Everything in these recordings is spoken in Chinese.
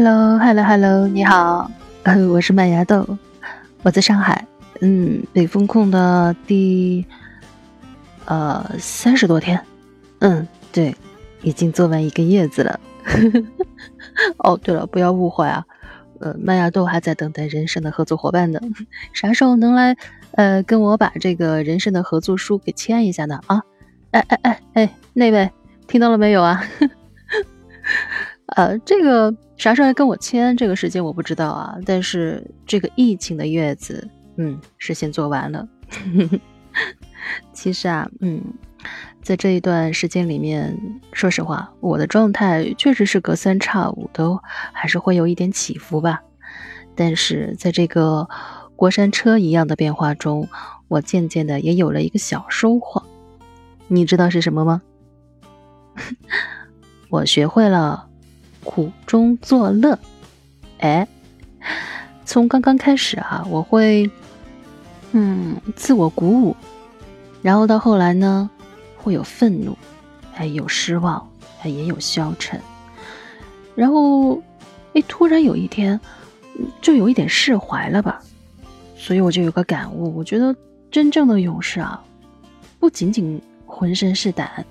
Hello，Hello，Hello，你好，我是麦芽豆，我在上海，嗯，被封控的第呃三十多天，嗯，对，已经做完一个叶子了。哦，对了，不要误会啊，呃，麦芽豆还在等待人生的合作伙伴呢，啥时候能来呃跟我把这个人生的合作书给签一下呢？啊，哎哎哎哎，那位听到了没有啊？呃，这个啥时候来跟我签？这个时间我不知道啊。但是这个疫情的月子，嗯，是先做完了。其实啊，嗯，在这一段时间里面，说实话，我的状态确实是隔三差五都还是会有一点起伏吧。但是在这个过山车一样的变化中，我渐渐的也有了一个小收获。你知道是什么吗？我学会了。苦中作乐，哎，从刚刚开始啊，我会，嗯，自我鼓舞，然后到后来呢，会有愤怒，还有失望，哎也有消沉，然后，哎，突然有一天，就有一点释怀了吧，所以我就有个感悟，我觉得真正的勇士啊，不仅仅浑身是胆。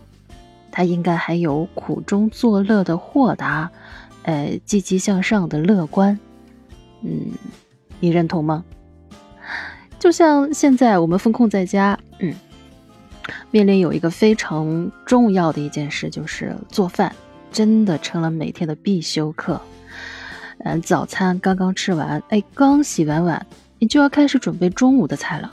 他应该还有苦中作乐的豁达，呃，积极向上的乐观，嗯，你认同吗？就像现在我们封控在家，嗯，面临有一个非常重要的一件事，就是做饭，真的成了每天的必修课。嗯，早餐刚刚吃完，哎，刚洗完碗，你就要开始准备中午的菜了，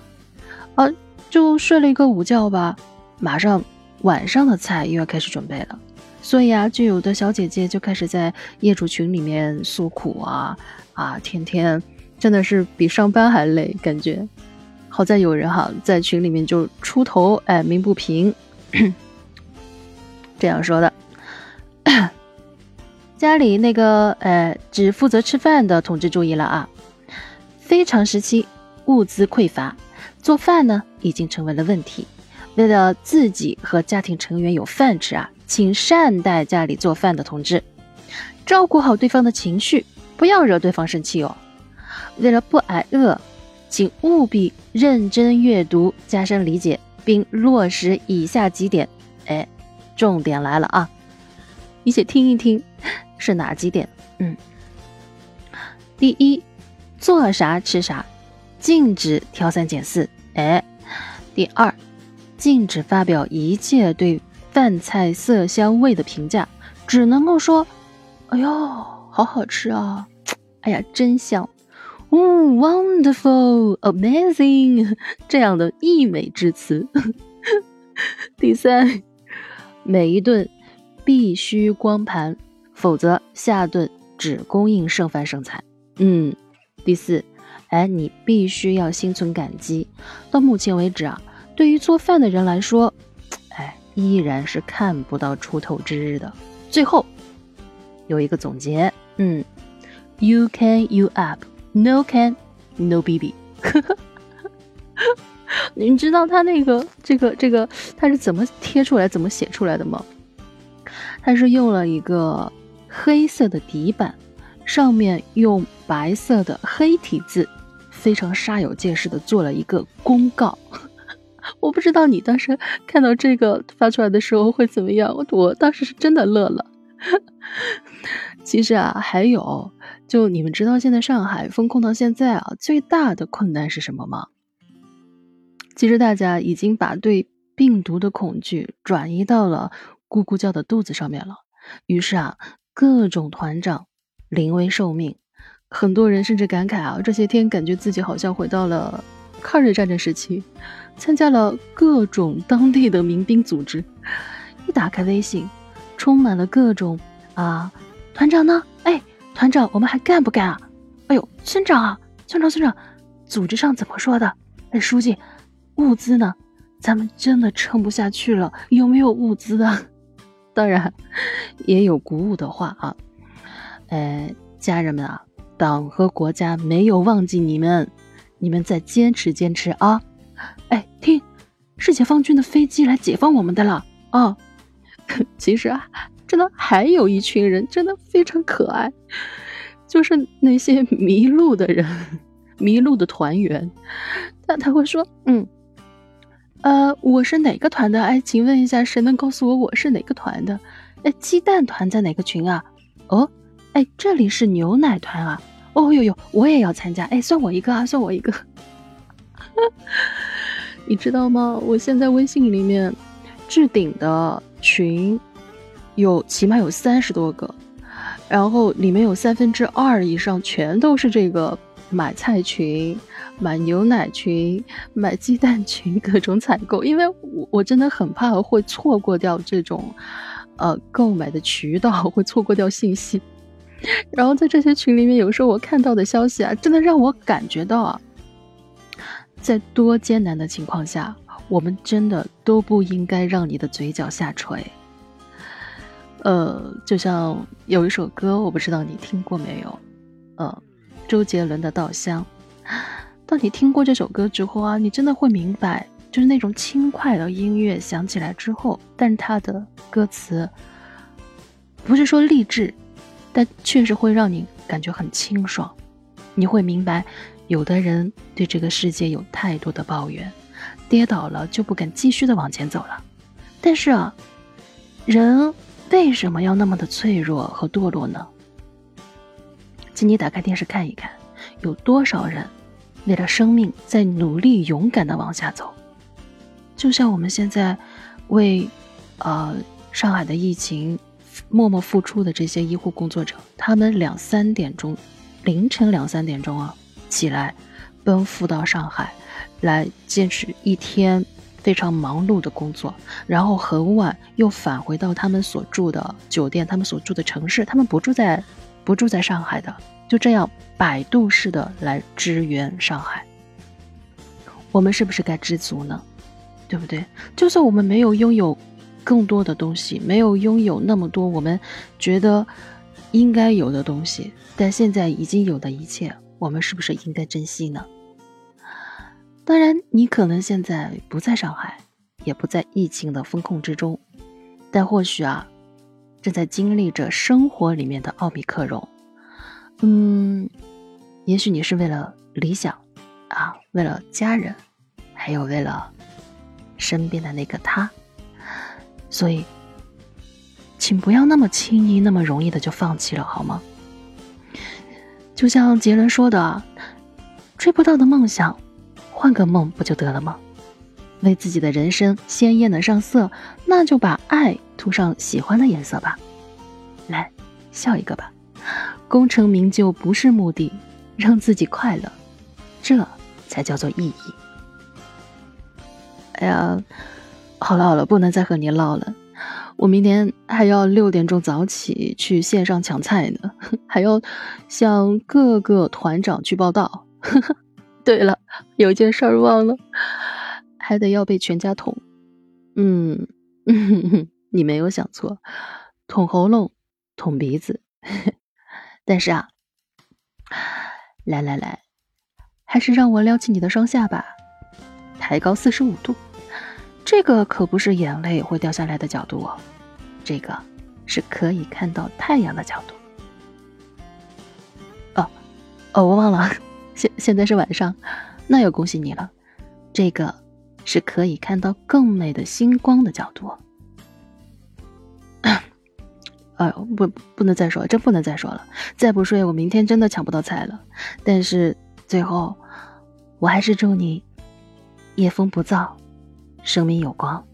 啊，就睡了一个午觉吧，马上。晚上的菜又要开始准备了，所以啊，就有的小姐姐就开始在业主群里面诉苦啊啊，天天真的是比上班还累，感觉。好在有人哈在群里面就出头，哎，鸣不平，这样说的。家里那个呃只负责吃饭的同志注意了啊，非常时期物资匮乏，做饭呢已经成为了问题。为了自己和家庭成员有饭吃啊，请善待家里做饭的同志，照顾好对方的情绪，不要惹对方生气哦。为了不挨饿，请务必认真阅读，加深理解，并落实以下几点。哎，重点来了啊！你且听一听，是哪几点？嗯，第一，做啥吃啥，禁止挑三拣四。哎，第二。禁止发表一切对饭菜色香味的评价，只能够说：“哎呦，好好吃啊！哎呀，真香！哦，wonderful，amazing，这样的溢美之词。第三，每一顿必须光盘，否则下顿只供应剩饭剩菜。嗯，第四，哎，你必须要心存感激。到目前为止啊。对于做饭的人来说，哎，依然是看不到出头之日的。最后有一个总结，嗯，You can you up，no can no baby。你知道他那个这个这个他是怎么贴出来、怎么写出来的吗？他是用了一个黑色的底板，上面用白色的黑体字，非常煞有介事的做了一个公告。我不知道你当时看到这个发出来的时候会怎么样，我我当时是真的乐了。其实啊，还有，就你们知道现在上海封控到现在啊，最大的困难是什么吗？其实大家已经把对病毒的恐惧转移到了咕咕叫的肚子上面了。于是啊，各种团长临危受命，很多人甚至感慨啊，这些天感觉自己好像回到了。抗日战争时期，参加了各种当地的民兵组织。一打开微信，充满了各种啊，团长呢？哎，团长，我们还干不干啊？哎呦，村长啊，村长，村长，组织上怎么说的？哎，书记，物资呢？咱们真的撑不下去了，有没有物资啊？当然，也有鼓舞的话啊。哎，家人们啊，党和国家没有忘记你们。你们再坚持坚持啊！哎，听，是解放军的飞机来解放我们的了啊！其实啊，真的还有一群人真的非常可爱，就是那些迷路的人，迷路的团员，他他会说，嗯，呃，我是哪个团的？哎，请问一下，谁能告诉我我是哪个团的？哎，鸡蛋团在哪个群啊？哦，哎，这里是牛奶团啊。哦呦呦，我也要参加，哎，算我一个啊，算我一个。你知道吗？我现在微信里面置顶的群有起码有三十多个，然后里面有三分之二以上全都是这个买菜群、买牛奶群、买鸡蛋群，各种采购。因为我我真的很怕会错过掉这种呃购买的渠道，会错过掉信息。然后在这些群里面，有时候我看到的消息啊，真的让我感觉到啊，在多艰难的情况下，我们真的都不应该让你的嘴角下垂。呃，就像有一首歌，我不知道你听过没有，呃，周杰伦的《稻香》。当你听过这首歌之后啊，你真的会明白，就是那种轻快的音乐响起来之后，但它的歌词不是说励志。但确实会让你感觉很清爽，你会明白，有的人对这个世界有太多的抱怨，跌倒了就不敢继续的往前走了。但是啊，人为什么要那么的脆弱和堕落呢？请你打开电视看一看，有多少人为了生命在努力勇敢的往下走？就像我们现在为，呃，上海的疫情。默默付出的这些医护工作者，他们两三点钟，凌晨两三点钟啊起来，奔赴到上海，来坚持一天非常忙碌的工作，然后很晚又返回到他们所住的酒店，他们所住的城市，他们不住在不住在上海的，就这样摆渡式的来支援上海。我们是不是该知足呢？对不对？就算我们没有拥有。更多的东西没有拥有那么多，我们觉得应该有的东西，但现在已经有的一切，我们是不是应该珍惜呢？当然，你可能现在不在上海，也不在疫情的风控之中，但或许啊，正在经历着生活里面的奥密克戎。嗯，也许你是为了理想啊，为了家人，还有为了身边的那个他。所以，请不要那么轻易、那么容易的就放弃了，好吗？就像杰伦说的：“追不到的梦想，换个梦不就得了吗？”为自己的人生鲜艳的上色，那就把爱涂上喜欢的颜色吧。来，笑一个吧。功成名就不是目的，让自己快乐，这才叫做意义。哎呀。好了好了，不能再和你唠了。我明天还要六点钟早起去线上抢菜呢，还要向各个团长去报道。对了，有件事儿忘了，还得要被全家捅。嗯，你没有想错，捅喉咙，捅鼻子。但是啊，来来来，还是让我撩起你的双下巴，抬高四十五度。这个可不是眼泪会掉下来的角度哦，这个是可以看到太阳的角度。哦，哦，我忘了，现现在是晚上，那要恭喜你了，这个是可以看到更美的星光的角度。哎呦，不，不能再说，真不能再说了，再不睡我明天真的抢不到菜了。但是最后，我还是祝你夜风不燥。生命有光。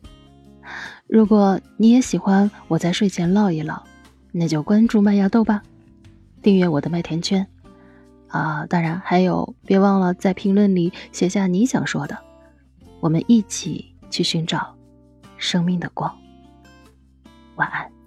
如果你也喜欢我在睡前唠一唠，那就关注麦芽豆吧，订阅我的麦田圈啊！当然还有，别忘了在评论里写下你想说的，我们一起去寻找生命的光。晚安。